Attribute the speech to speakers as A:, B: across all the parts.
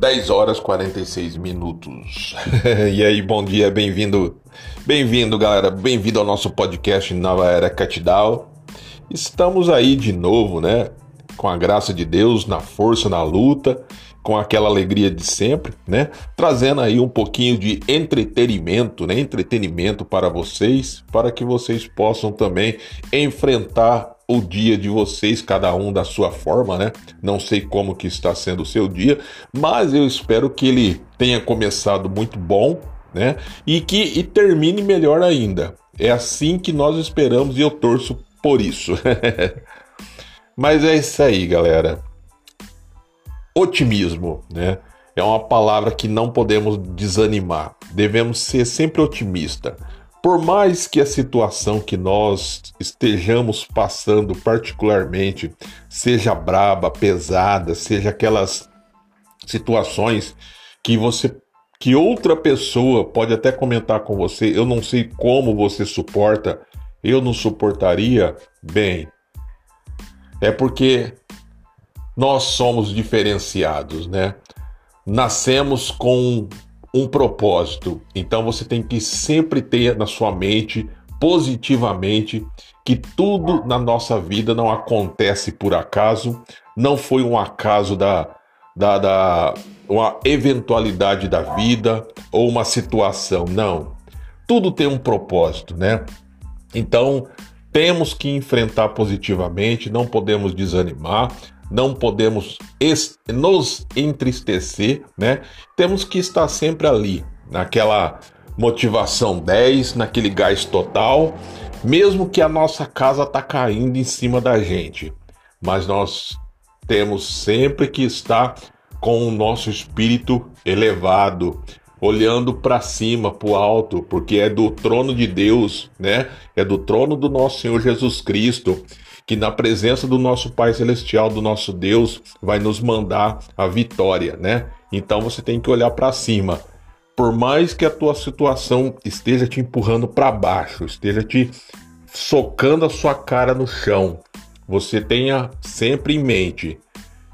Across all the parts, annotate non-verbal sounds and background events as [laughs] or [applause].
A: 10 horas 46 minutos. [laughs] e aí, bom dia, bem-vindo, bem-vindo, galera, bem-vindo ao nosso podcast Nova Era Catidal. Estamos aí de novo, né? Com a graça de Deus, na força, na luta, com aquela alegria de sempre, né? Trazendo aí um pouquinho de entretenimento, né? Entretenimento para vocês, para que vocês possam também enfrentar o dia de vocês, cada um da sua forma, né? Não sei como que está sendo o seu dia, mas eu espero que ele tenha começado muito bom, né? E que e termine melhor ainda. É assim que nós esperamos e eu torço por isso. [laughs] mas é isso aí, galera. Otimismo, né? É uma palavra que não podemos desanimar. Devemos ser sempre otimista por mais que a situação que nós estejamos passando, particularmente, seja braba, pesada, seja aquelas situações que você que outra pessoa pode até comentar com você, eu não sei como você suporta, eu não suportaria, bem. É porque nós somos diferenciados, né? Nascemos com um propósito. Então você tem que sempre ter na sua mente positivamente que tudo na nossa vida não acontece por acaso, não foi um acaso da, da, da uma eventualidade da vida ou uma situação, não. Tudo tem um propósito, né? Então temos que enfrentar positivamente, não podemos desanimar, não podemos nos entristecer, né? Temos que estar sempre ali, naquela motivação 10, naquele gás total, mesmo que a nossa casa tá caindo em cima da gente. Mas nós temos sempre que estar com o nosso espírito elevado, olhando para cima, para o alto, porque é do trono de Deus, né? É do trono do nosso Senhor Jesus Cristo que na presença do nosso Pai Celestial, do nosso Deus, vai nos mandar a vitória, né? Então você tem que olhar para cima. Por mais que a tua situação esteja te empurrando para baixo, esteja te socando a sua cara no chão, você tenha sempre em mente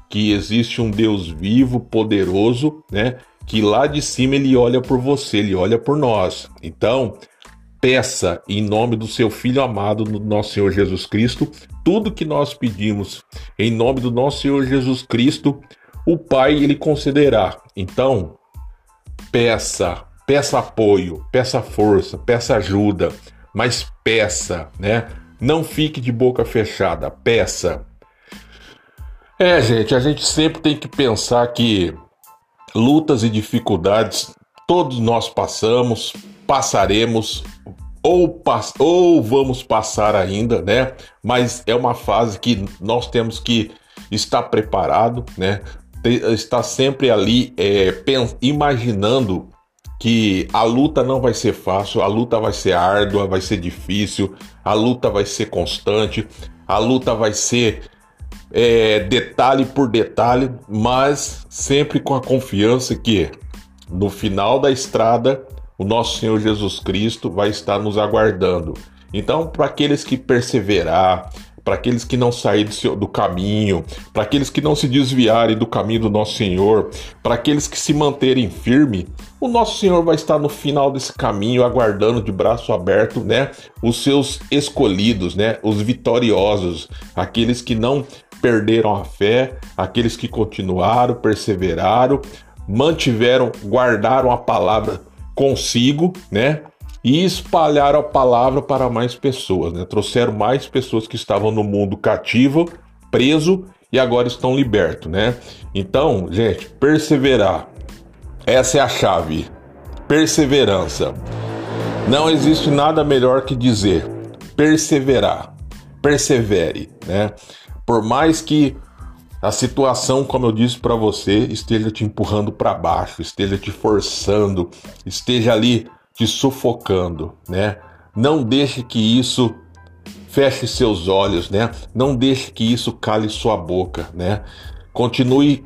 A: que existe um Deus vivo, poderoso, né? Que lá de cima ele olha por você, ele olha por nós. Então, peça em nome do seu Filho amado, do nosso Senhor Jesus Cristo, tudo que nós pedimos em nome do nosso Senhor Jesus Cristo, o Pai ele concederá. Então, peça, peça apoio, peça força, peça ajuda, mas peça, né? Não fique de boca fechada, peça. É, gente, a gente sempre tem que pensar que lutas e dificuldades todos nós passamos, passaremos ou, ou vamos passar ainda, né? Mas é uma fase que nós temos que estar preparado, né? Estar sempre ali é, imaginando que a luta não vai ser fácil, a luta vai ser árdua, vai ser difícil, a luta vai ser constante, a luta vai ser é, detalhe por detalhe, mas sempre com a confiança que no final da estrada o nosso Senhor Jesus Cristo vai estar nos aguardando. Então, para aqueles que perseverar, para aqueles que não saírem do caminho, para aqueles que não se desviarem do caminho do nosso Senhor, para aqueles que se manterem firme, o nosso Senhor vai estar no final desse caminho aguardando de braço aberto, né, os seus escolhidos, né, os vitoriosos, aqueles que não perderam a fé, aqueles que continuaram, perseveraram, mantiveram, guardaram a palavra consigo, né? E espalharam a palavra para mais pessoas, né? Trouxeram mais pessoas que estavam no mundo cativo, preso e agora estão libertos, né? Então, gente, perseverar. Essa é a chave. Perseverança. Não existe nada melhor que dizer perseverar. Persevere, né? Por mais que a situação, como eu disse para você, esteja te empurrando para baixo, esteja te forçando, esteja ali te sufocando, né? Não deixe que isso feche seus olhos, né? Não deixe que isso cale sua boca, né? Continue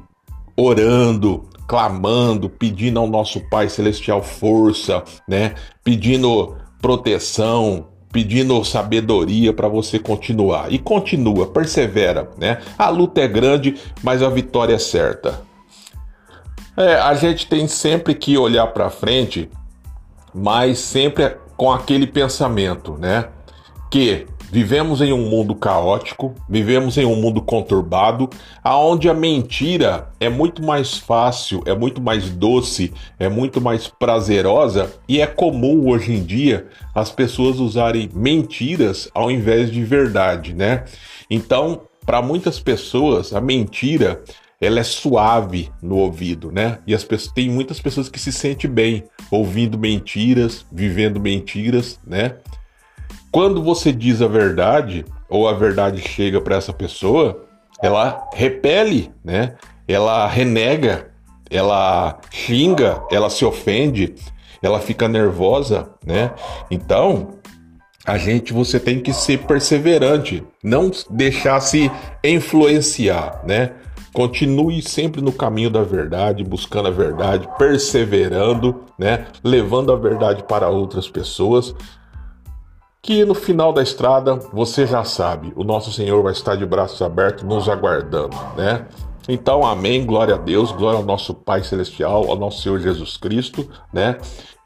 A: orando, clamando, pedindo ao nosso Pai celestial força, né? Pedindo proteção, pedindo sabedoria para você continuar. E continua, persevera, né? A luta é grande, mas a vitória é certa. É, a gente tem sempre que olhar para frente, mas sempre com aquele pensamento, né? Que Vivemos em um mundo caótico, vivemos em um mundo conturbado, aonde a mentira é muito mais fácil, é muito mais doce, é muito mais prazerosa e é comum hoje em dia as pessoas usarem mentiras ao invés de verdade, né? Então, para muitas pessoas, a mentira ela é suave no ouvido, né? E as pessoas, tem muitas pessoas que se sentem bem ouvindo mentiras, vivendo mentiras, né? Quando você diz a verdade, ou a verdade chega para essa pessoa, ela repele, né? Ela renega, ela xinga, ela se ofende, ela fica nervosa, né? Então, a gente você tem que ser perseverante, não deixar se influenciar, né? Continue sempre no caminho da verdade, buscando a verdade, perseverando, né? Levando a verdade para outras pessoas, que no final da estrada, você já sabe, o nosso Senhor vai estar de braços abertos nos aguardando, né? Então, amém, glória a Deus, glória ao nosso Pai Celestial, ao nosso Senhor Jesus Cristo, né?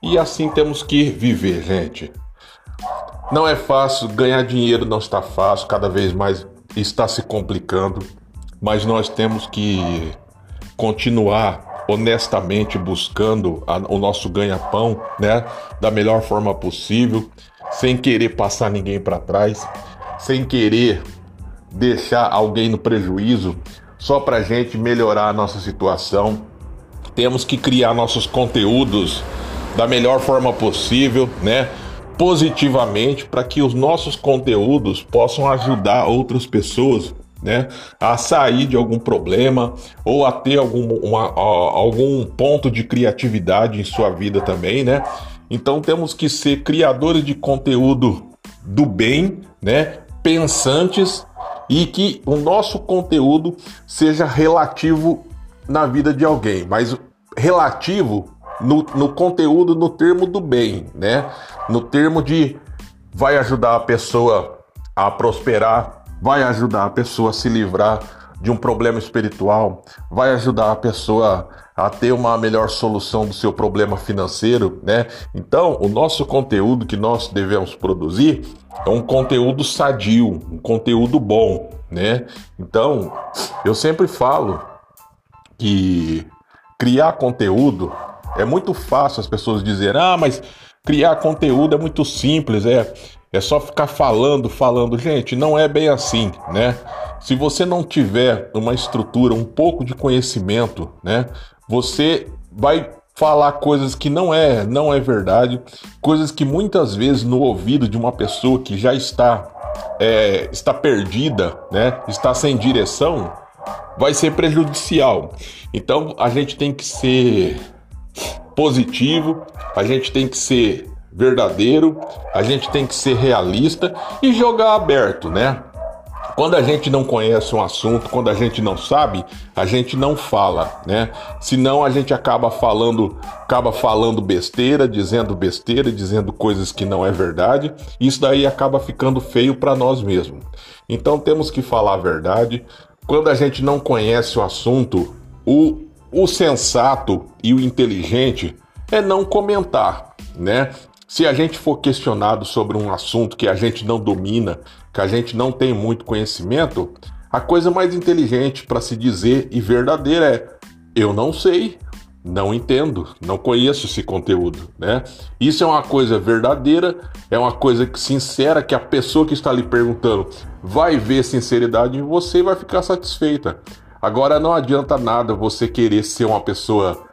A: E assim temos que viver, gente. Não é fácil, ganhar dinheiro não está fácil, cada vez mais está se complicando, mas nós temos que continuar honestamente buscando a, o nosso ganha-pão, né? Da melhor forma possível sem querer passar ninguém para trás, sem querer deixar alguém no prejuízo, só para gente melhorar a nossa situação. Temos que criar nossos conteúdos da melhor forma possível, né? Positivamente, para que os nossos conteúdos possam ajudar outras pessoas né, a sair de algum problema ou a ter algum, uma, algum ponto de criatividade em sua vida também, né? Então temos que ser criadores de conteúdo do bem, né? Pensantes e que o nosso conteúdo seja relativo na vida de alguém, mas relativo no, no conteúdo no termo do bem, né? No termo de vai ajudar a pessoa a prosperar, vai ajudar a pessoa a se livrar de um problema espiritual, vai ajudar a pessoa a ter uma melhor solução do seu problema financeiro, né? Então, o nosso conteúdo que nós devemos produzir é um conteúdo sadio, um conteúdo bom, né? Então, eu sempre falo que criar conteúdo é muito fácil as pessoas dizerem: "Ah, mas criar conteúdo é muito simples, é é só ficar falando, falando". Gente, não é bem assim, né? Se você não tiver uma estrutura, um pouco de conhecimento, né? Você vai falar coisas que não é, não é verdade, coisas que muitas vezes no ouvido de uma pessoa que já está é, está perdida, né, está sem direção, vai ser prejudicial. Então a gente tem que ser positivo, a gente tem que ser verdadeiro, a gente tem que ser realista e jogar aberto, né? Quando a gente não conhece um assunto, quando a gente não sabe, a gente não fala, né? Senão a gente acaba falando, acaba falando besteira, dizendo besteira, dizendo coisas que não é verdade. Isso daí acaba ficando feio para nós mesmos. Então temos que falar a verdade. Quando a gente não conhece o assunto, o, o sensato e o inteligente é não comentar, né? Se a gente for questionado sobre um assunto que a gente não domina, que a gente não tem muito conhecimento, a coisa mais inteligente para se dizer e verdadeira é: eu não sei, não entendo, não conheço esse conteúdo, né? Isso é uma coisa verdadeira, é uma coisa sincera que a pessoa que está lhe perguntando vai ver sinceridade em você e vai ficar satisfeita. Agora não adianta nada você querer ser uma pessoa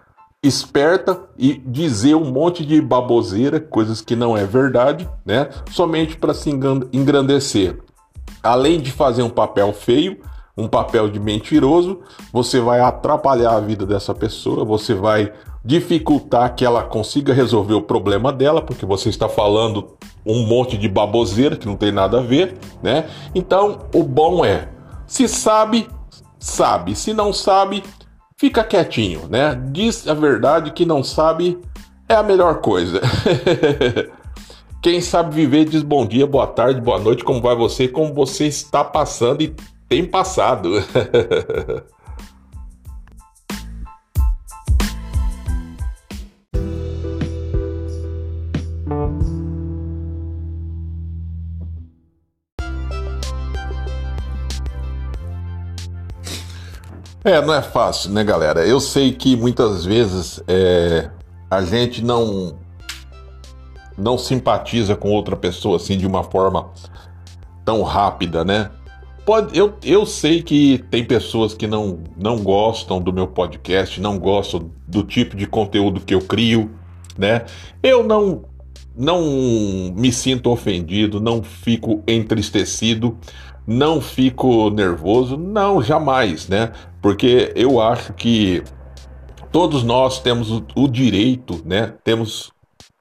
A: esperta e dizer um monte de baboseira, coisas que não é verdade, né? Somente para se engrandecer. Além de fazer um papel feio, um papel de mentiroso, você vai atrapalhar a vida dessa pessoa, você vai dificultar que ela consiga resolver o problema dela, porque você está falando um monte de baboseira que não tem nada a ver, né? Então, o bom é, se sabe, sabe, se não sabe, fica quietinho, né? Diz a verdade que não sabe é a melhor coisa. [laughs] Quem sabe viver diz bom dia, boa tarde, boa noite, como vai você, como você está passando e tem passado. [laughs] É, não é fácil, né, galera? Eu sei que muitas vezes é, a gente não não simpatiza com outra pessoa assim de uma forma tão rápida, né? Pode, eu, eu sei que tem pessoas que não, não gostam do meu podcast, não gostam do tipo de conteúdo que eu crio, né? Eu não não me sinto ofendido, não fico entristecido, não fico nervoso, não, jamais, né? Porque eu acho que todos nós temos o, o direito, né? Temos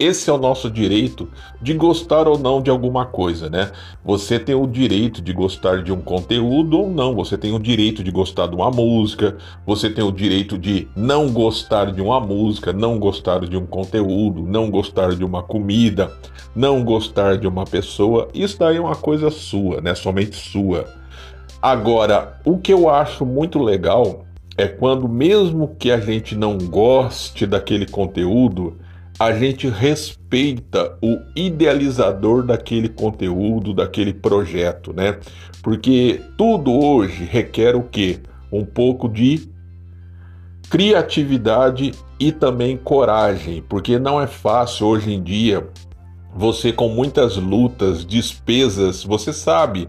A: esse é o nosso direito de gostar ou não de alguma coisa, né? Você tem o direito de gostar de um conteúdo ou não, você tem o direito de gostar de uma música, você tem o direito de não gostar de uma música, não gostar de um conteúdo, não gostar de uma comida, não gostar de uma pessoa. Isso daí é uma coisa sua, né? Somente sua. Agora, o que eu acho muito legal é quando, mesmo que a gente não goste daquele conteúdo, a gente respeita o idealizador daquele conteúdo, daquele projeto, né? Porque tudo hoje requer o quê? Um pouco de criatividade e também coragem, porque não é fácil hoje em dia você com muitas lutas, despesas, você sabe,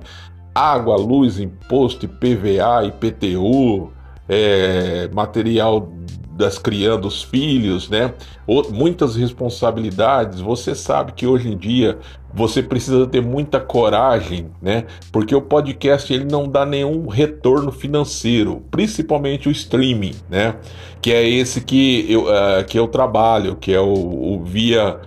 A: água, luz, imposto, IPVA, IPTU, é, material das criando os filhos, né? Muitas responsabilidades. Você sabe que hoje em dia você precisa ter muita coragem, né? Porque o podcast ele não dá nenhum retorno financeiro, principalmente o streaming, né? Que é esse que eu, uh, que eu trabalho, que é o, o via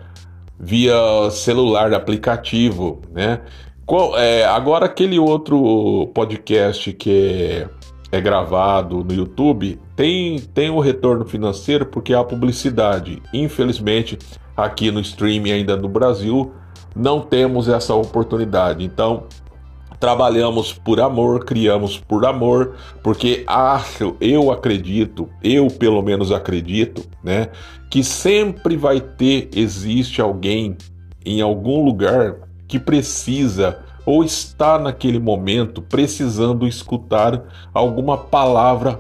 A: via celular, aplicativo, né? Qual, é, agora aquele outro podcast que é é gravado no YouTube, tem, tem o retorno financeiro porque há publicidade. Infelizmente, aqui no streaming ainda no Brasil, não temos essa oportunidade. Então, trabalhamos por amor, criamos por amor, porque acho, eu acredito, eu pelo menos acredito, né, que sempre vai ter, existe alguém em algum lugar que precisa ou está naquele momento precisando escutar alguma palavra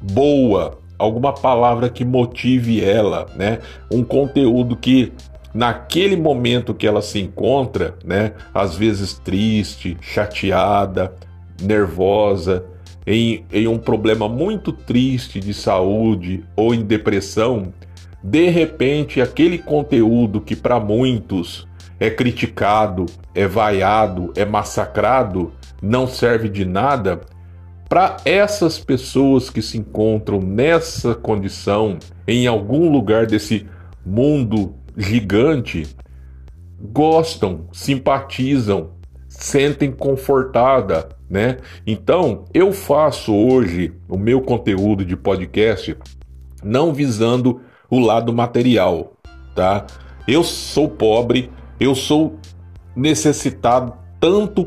A: boa, alguma palavra que motive ela, né? Um conteúdo que naquele momento que ela se encontra, né, às vezes triste, chateada, nervosa, em, em um problema muito triste de saúde ou em depressão, de repente aquele conteúdo que para muitos é criticado, é vaiado, é massacrado, não serve de nada, para essas pessoas que se encontram nessa condição, em algum lugar desse mundo gigante, gostam, simpatizam, sentem confortada, né? Então, eu faço hoje o meu conteúdo de podcast não visando o lado material, tá? Eu sou pobre, eu sou necessitado tanto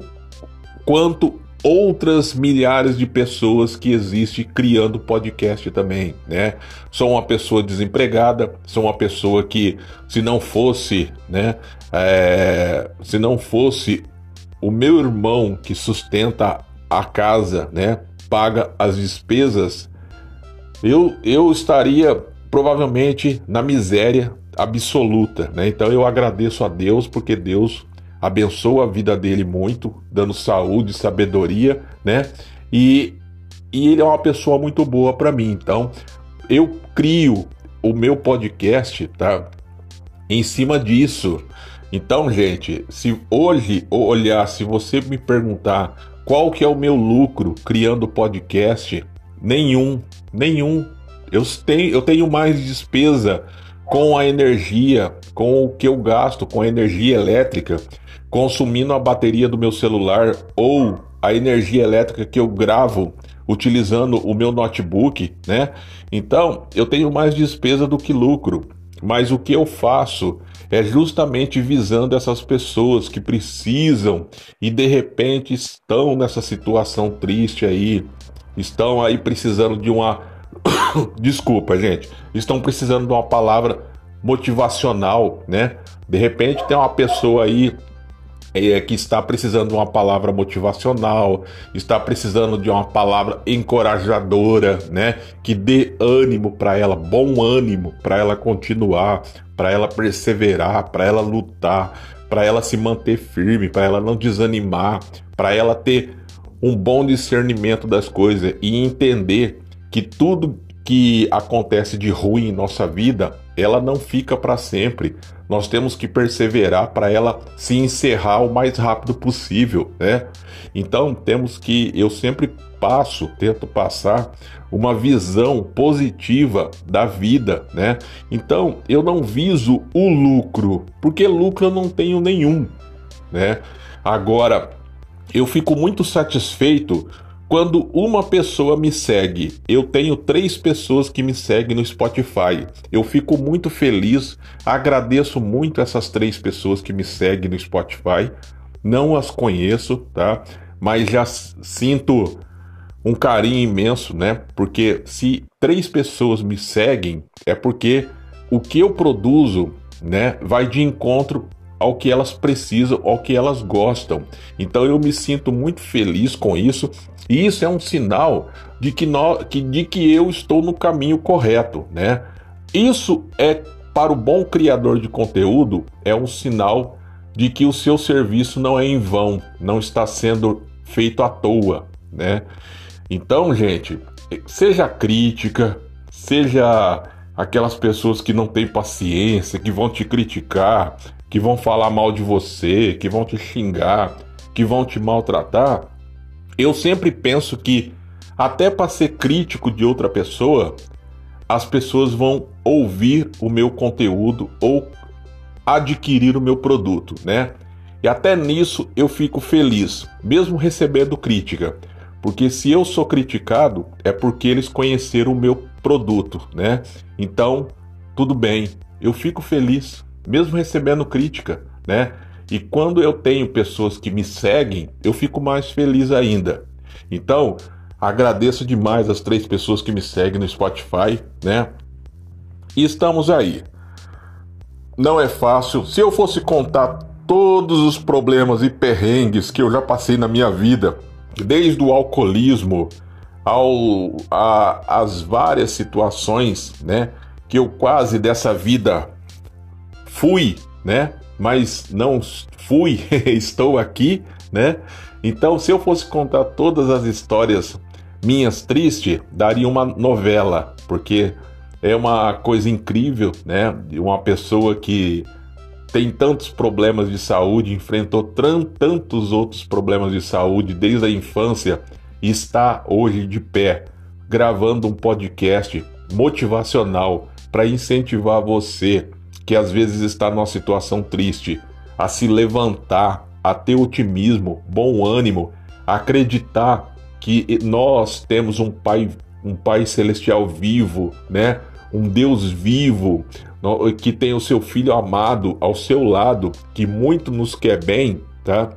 A: quanto outras milhares de pessoas que existem criando podcast também, né? Sou uma pessoa desempregada, sou uma pessoa que, se não fosse, né, é, se não fosse o meu irmão que sustenta a casa, né, paga as despesas, eu, eu estaria provavelmente na miséria absoluta, né? Então eu agradeço a Deus porque Deus abençoa a vida dele muito, dando saúde, sabedoria, né? E, e ele é uma pessoa muito boa para mim. Então eu crio o meu podcast, tá? Em cima disso. Então, gente, se hoje olhar, se você me perguntar qual que é o meu lucro criando podcast, nenhum, nenhum. Eu tenho, eu tenho mais despesa com a energia, com o que eu gasto com a energia elétrica, consumindo a bateria do meu celular ou a energia elétrica que eu gravo utilizando o meu notebook, né? Então, eu tenho mais despesa do que lucro. Mas o que eu faço é justamente visando essas pessoas que precisam e de repente estão nessa situação triste aí, estão aí precisando de uma [laughs] desculpa, gente, estão precisando de uma palavra motivacional, né? De repente tem uma pessoa aí é, que está precisando de uma palavra motivacional, está precisando de uma palavra encorajadora, né? Que dê ânimo para ela, bom ânimo para ela continuar, para ela perseverar, para ela lutar, para ela se manter firme, para ela não desanimar, para ela ter um bom discernimento das coisas e entender que tudo que acontece de ruim em nossa vida, ela não fica para sempre. Nós temos que perseverar para ela se encerrar o mais rápido possível, né? Então temos que eu sempre passo, tento passar uma visão positiva da vida, né? Então eu não viso o lucro, porque lucro eu não tenho nenhum, né? Agora eu fico muito satisfeito quando uma pessoa me segue, eu tenho três pessoas que me seguem no Spotify. Eu fico muito feliz, agradeço muito essas três pessoas que me seguem no Spotify. Não as conheço, tá? Mas já sinto um carinho imenso, né? Porque se três pessoas me seguem, é porque o que eu produzo, né, vai de encontro ao que elas precisam, ao que elas gostam. Então eu me sinto muito feliz com isso, e isso é um sinal de que, nós, que, de que eu estou no caminho correto, né? Isso é para o bom criador de conteúdo é um sinal de que o seu serviço não é em vão, não está sendo feito à toa, né? Então, gente, seja crítica, seja aquelas pessoas que não têm paciência, que vão te criticar, que vão falar mal de você, que vão te xingar, que vão te maltratar, eu sempre penso que até para ser crítico de outra pessoa, as pessoas vão ouvir o meu conteúdo ou adquirir o meu produto, né? E até nisso eu fico feliz, mesmo recebendo crítica, porque se eu sou criticado é porque eles conheceram o meu produto, né? Então, tudo bem, eu fico feliz mesmo recebendo crítica, né? E quando eu tenho pessoas que me seguem, eu fico mais feliz ainda. Então, agradeço demais as três pessoas que me seguem no Spotify, né? E estamos aí. Não é fácil. Se eu fosse contar todos os problemas e perrengues que eu já passei na minha vida, desde o alcoolismo ao a, as várias situações, né, que eu quase dessa vida fui, né? Mas não fui, [laughs] estou aqui, né? Então, se eu fosse contar todas as histórias minhas tristes, daria uma novela, porque é uma coisa incrível, né? Uma pessoa que tem tantos problemas de saúde, enfrentou tantos outros problemas de saúde desde a infância e está hoje de pé, gravando um podcast motivacional para incentivar você que às vezes está numa situação triste, a se levantar, a ter otimismo, bom ânimo, acreditar que nós temos um Pai, um Pai celestial vivo, né? Um Deus vivo, que tem o seu filho amado ao seu lado, que muito nos quer bem, tá?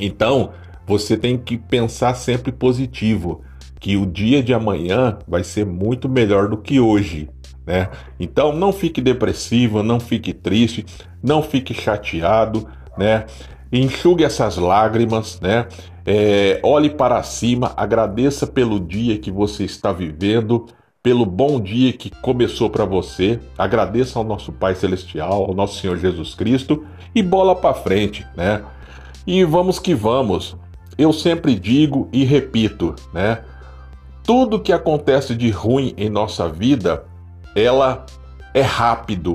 A: Então, você tem que pensar sempre positivo, que o dia de amanhã vai ser muito melhor do que hoje né? Então não fique depressivo, não fique triste, não fique chateado, né? Enxugue essas lágrimas, né? É, olhe para cima, agradeça pelo dia que você está vivendo, pelo bom dia que começou para você. Agradeça ao nosso Pai Celestial, ao nosso Senhor Jesus Cristo e bola para frente, né? E vamos que vamos. Eu sempre digo e repito, né? Tudo que acontece de ruim em nossa vida ela é rápido,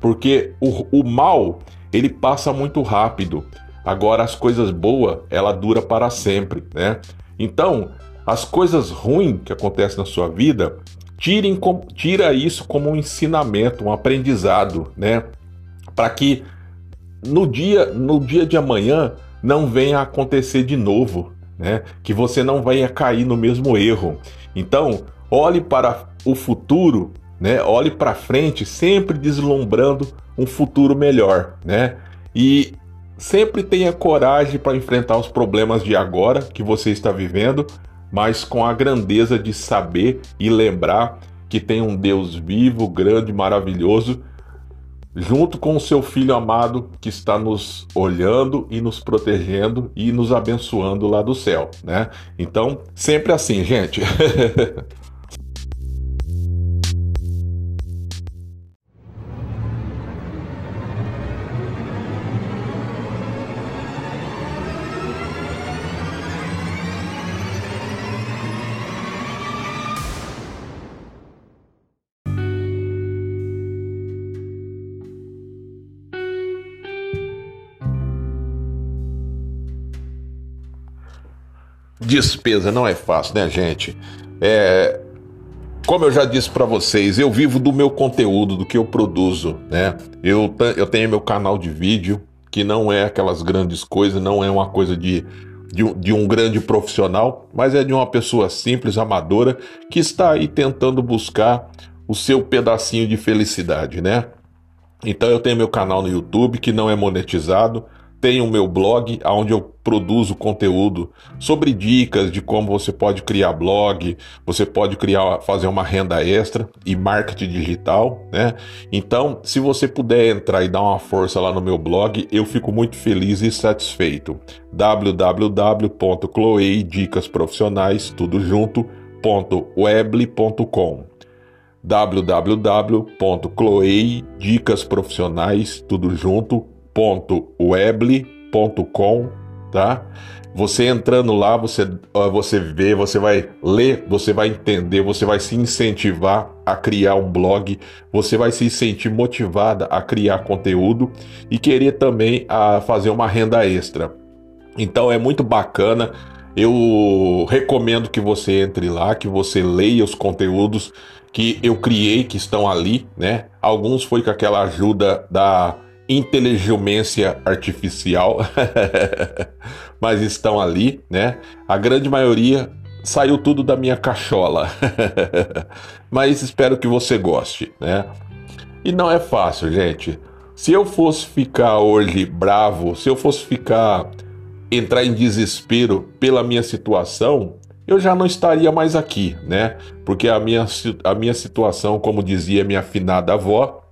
A: porque o, o mal ele passa muito rápido. Agora as coisas boas ela dura para sempre, né? Então as coisas ruins que acontecem na sua vida tirem tira isso como um ensinamento, um aprendizado, né? Para que no dia no dia de amanhã não venha acontecer de novo, né? Que você não venha cair no mesmo erro. Então olhe para o futuro né? Olhe para frente, sempre deslumbrando um futuro melhor, né? E sempre tenha coragem para enfrentar os problemas de agora que você está vivendo, mas com a grandeza de saber e lembrar que tem um Deus vivo, grande, maravilhoso, junto com o seu filho amado que está nos olhando e nos protegendo e nos abençoando lá do céu, né? Então, sempre assim, gente. [laughs] Despesa não é fácil, né, gente? É, como eu já disse para vocês, eu vivo do meu conteúdo, do que eu produzo, né? Eu, eu tenho meu canal de vídeo, que não é aquelas grandes coisas, não é uma coisa de, de, de um grande profissional, mas é de uma pessoa simples, amadora, que está aí tentando buscar o seu pedacinho de felicidade, né? Então eu tenho meu canal no YouTube que não é monetizado, tenho o meu blog, onde eu produzo conteúdo sobre dicas de como você pode criar blog, você pode criar, fazer uma renda extra e marketing digital, né? Então, se você puder entrar e dar uma força lá no meu blog, eu fico muito feliz e satisfeito. www.cloeidicasprofissionais, tudo junto, .weble.com www.cloeidicasprofissionais, tudo junto, www.weble.com, tá? Você entrando lá, você, você vê, você vai ler, você vai entender, você vai se incentivar a criar um blog, você vai se sentir motivada a criar conteúdo e querer também a fazer uma renda extra. Então é muito bacana. Eu recomendo que você entre lá, que você leia os conteúdos que eu criei, que estão ali, né? Alguns foi com aquela ajuda da inteligência artificial, [laughs] mas estão ali, né? A grande maioria saiu tudo da minha cachola, [laughs] mas espero que você goste, né? E não é fácil, gente. Se eu fosse ficar hoje bravo, se eu fosse ficar entrar em desespero pela minha situação, eu já não estaria mais aqui, né? Porque a minha, a minha situação, como dizia minha afinada avó,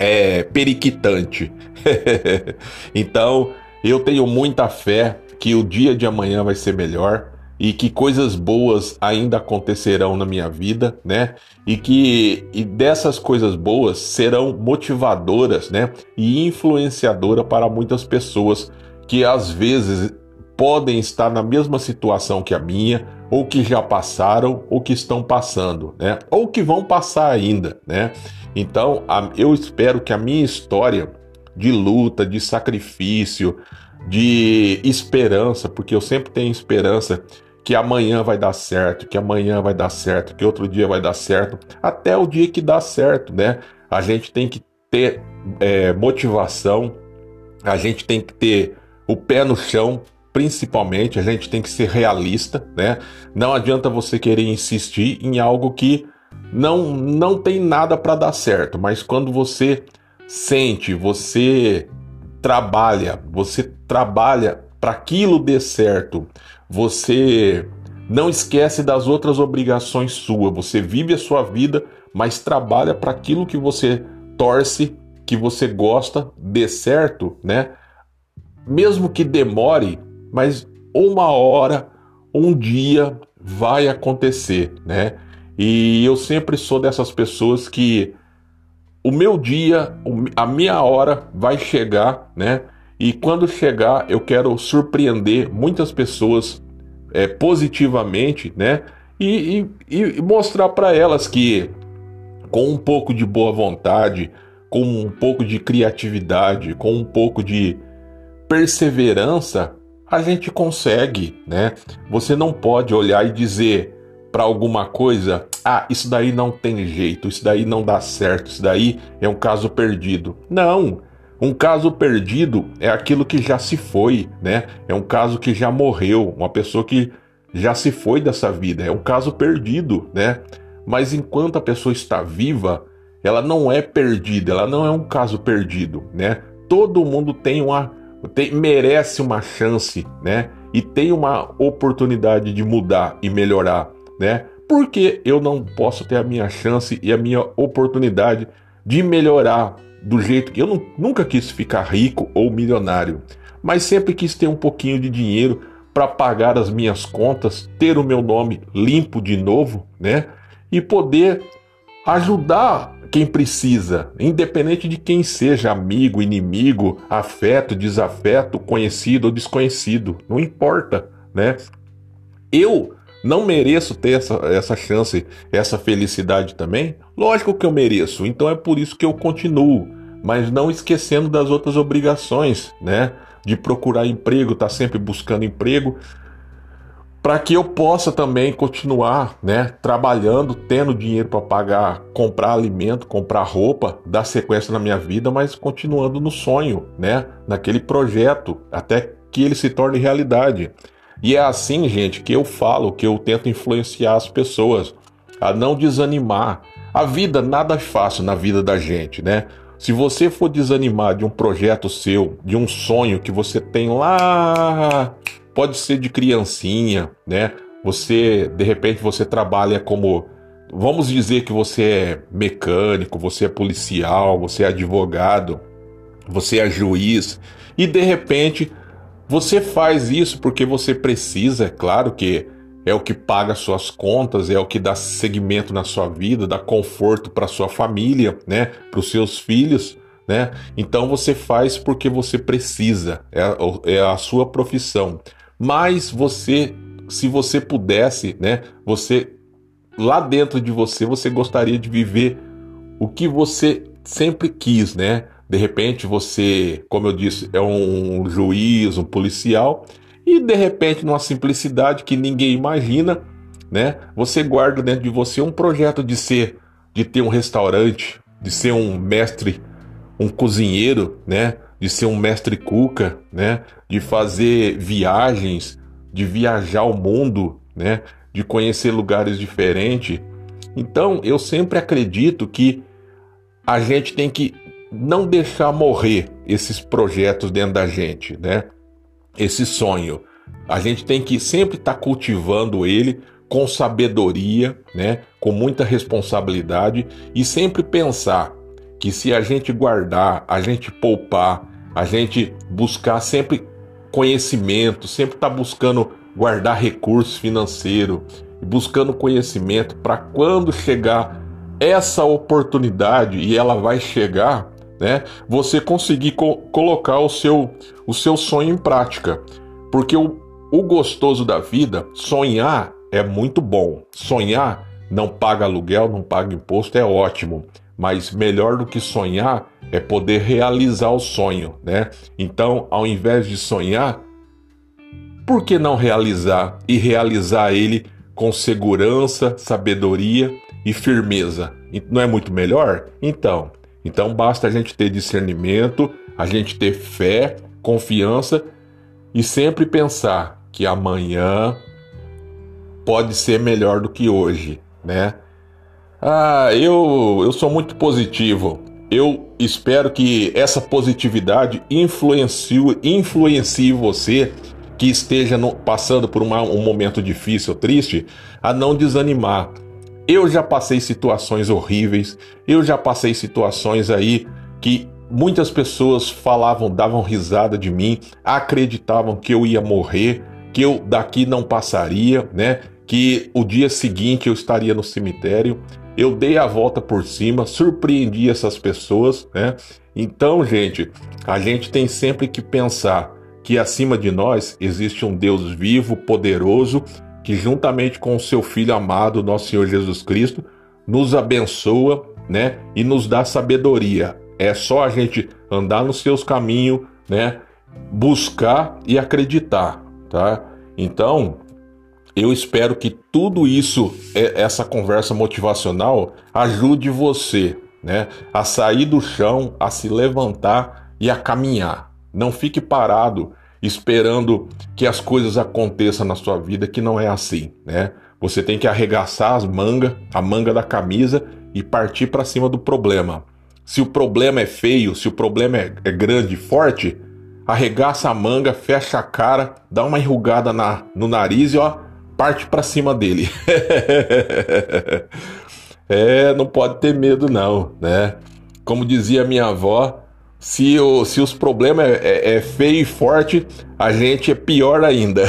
A: é, periquitante. [laughs] então, eu tenho muita fé que o dia de amanhã vai ser melhor e que coisas boas ainda acontecerão na minha vida, né? E que e dessas coisas boas serão motivadoras, né? E influenciadoras para muitas pessoas que às vezes podem estar na mesma situação que a minha, ou que já passaram, ou que estão passando, né? Ou que vão passar ainda, né? Então, eu espero que a minha história de luta, de sacrifício, de esperança, porque eu sempre tenho esperança que amanhã vai dar certo, que amanhã vai dar certo, que outro dia vai dar certo, até o dia que dá certo, né? A gente tem que ter é, motivação, a gente tem que ter o pé no chão, principalmente, a gente tem que ser realista, né? Não adianta você querer insistir em algo que não não tem nada para dar certo, mas quando você sente, você trabalha, você trabalha para aquilo dê certo, você não esquece das outras obrigações suas, você vive a sua vida, mas trabalha para aquilo que você torce, que você gosta, dê certo, né? Mesmo que demore, mas uma hora, um dia vai acontecer, né? E eu sempre sou dessas pessoas que o meu dia, a minha hora vai chegar, né? E quando chegar, eu quero surpreender muitas pessoas é, positivamente, né? E, e, e mostrar para elas que com um pouco de boa vontade, com um pouco de criatividade, com um pouco de perseverança, a gente consegue, né? Você não pode olhar e dizer para alguma coisa, ah, isso daí não tem jeito, isso daí não dá certo, isso daí é um caso perdido. Não. Um caso perdido é aquilo que já se foi, né? É um caso que já morreu, uma pessoa que já se foi dessa vida, é um caso perdido, né? Mas enquanto a pessoa está viva, ela não é perdida, ela não é um caso perdido, né? Todo mundo tem uma tem, merece uma chance, né? E tem uma oportunidade de mudar e melhorar né? Porque eu não posso ter a minha chance e a minha oportunidade de melhorar do jeito que eu não, nunca quis ficar rico ou milionário, mas sempre quis ter um pouquinho de dinheiro para pagar as minhas contas, ter o meu nome limpo de novo, né? E poder ajudar quem precisa, independente de quem seja, amigo, inimigo, afeto, desafeto, conhecido ou desconhecido, não importa, né? Eu não mereço ter essa, essa chance, essa felicidade também? Lógico que eu mereço, então é por isso que eu continuo, mas não esquecendo das outras obrigações, né? De procurar emprego, estar tá sempre buscando emprego, para que eu possa também continuar, né, trabalhando, tendo dinheiro para pagar, comprar alimento, comprar roupa, dar sequência na minha vida, mas continuando no sonho, né, naquele projeto, até que ele se torne realidade. E é assim, gente, que eu falo, que eu tento influenciar as pessoas a não desanimar. A vida nada é fácil na vida da gente, né? Se você for desanimar de um projeto seu, de um sonho que você tem lá, pode ser de criancinha, né? Você, de repente, você trabalha como vamos dizer que você é mecânico, você é policial, você é advogado, você é juiz e de repente você faz isso porque você precisa, é claro que é o que paga suas contas, é o que dá seguimento na sua vida, dá conforto para sua família, né, para os seus filhos, né? Então você faz porque você precisa, é, é a sua profissão. Mas você, se você pudesse, né, você lá dentro de você, você gostaria de viver o que você sempre quis, né? De repente você, como eu disse, é um juiz, um policial, e de repente, numa simplicidade que ninguém imagina, né? Você guarda dentro de você um projeto de ser, de ter um restaurante, de ser um mestre, um cozinheiro, né? De ser um mestre cuca, né? De fazer viagens, de viajar o mundo, né? De conhecer lugares diferentes. Então, eu sempre acredito que a gente tem que não deixar morrer esses projetos dentro da gente, né? Esse sonho. A gente tem que sempre estar tá cultivando ele com sabedoria, né? Com muita responsabilidade e sempre pensar que se a gente guardar, a gente poupar, a gente buscar sempre conhecimento, sempre estar tá buscando guardar recursos financeiros, buscando conhecimento para quando chegar essa oportunidade e ela vai chegar, né? Você conseguir co colocar o seu, o seu sonho em prática. Porque o, o gostoso da vida, sonhar é muito bom. Sonhar não paga aluguel, não paga imposto, é ótimo. Mas melhor do que sonhar é poder realizar o sonho, né? Então, ao invés de sonhar, por que não realizar e realizar ele com segurança, sabedoria e firmeza? Não é muito melhor? Então, então basta a gente ter discernimento, a gente ter fé, confiança e sempre pensar que amanhã pode ser melhor do que hoje, né? Ah, eu, eu sou muito positivo. Eu espero que essa positividade influencie, influencie você que esteja no, passando por uma, um momento difícil, triste, a não desanimar eu já passei situações horríveis, eu já passei situações aí que muitas pessoas falavam, davam risada de mim, acreditavam que eu ia morrer, que eu daqui não passaria, né? Que o dia seguinte eu estaria no cemitério. Eu dei a volta por cima, surpreendi essas pessoas, né? Então, gente, a gente tem sempre que pensar que acima de nós existe um Deus vivo, poderoso, que juntamente com o seu filho amado, nosso Senhor Jesus Cristo, nos abençoa, né, e nos dá sabedoria. É só a gente andar nos seus caminhos, né, buscar e acreditar, tá? Então, eu espero que tudo isso, é, essa conversa motivacional, ajude você, né, a sair do chão, a se levantar e a caminhar. Não fique parado esperando que as coisas aconteçam na sua vida, que não é assim, né? Você tem que arregaçar as mangas, a manga da camisa e partir para cima do problema. Se o problema é feio, se o problema é, é grande, forte, arregaça a manga, fecha a cara, dá uma enrugada na, no nariz e ó, parte para cima dele. [laughs] é, não pode ter medo não, né? como dizia minha avó, se, o, se os problemas é, é, é feio e forte, a gente é pior ainda.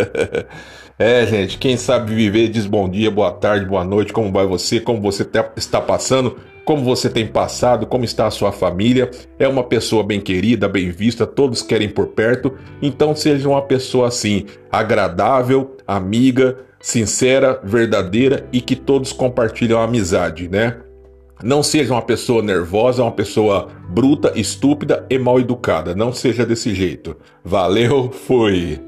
A: [laughs] é, gente, quem sabe viver diz bom dia, boa tarde, boa noite, como vai você, como você está passando, como você tem passado, como está a sua família. É uma pessoa bem querida, bem vista, todos querem por perto, então seja uma pessoa assim, agradável, amiga, sincera, verdadeira e que todos compartilham a amizade, né? Não seja uma pessoa nervosa, uma pessoa bruta, estúpida e mal educada. Não seja desse jeito. Valeu, fui!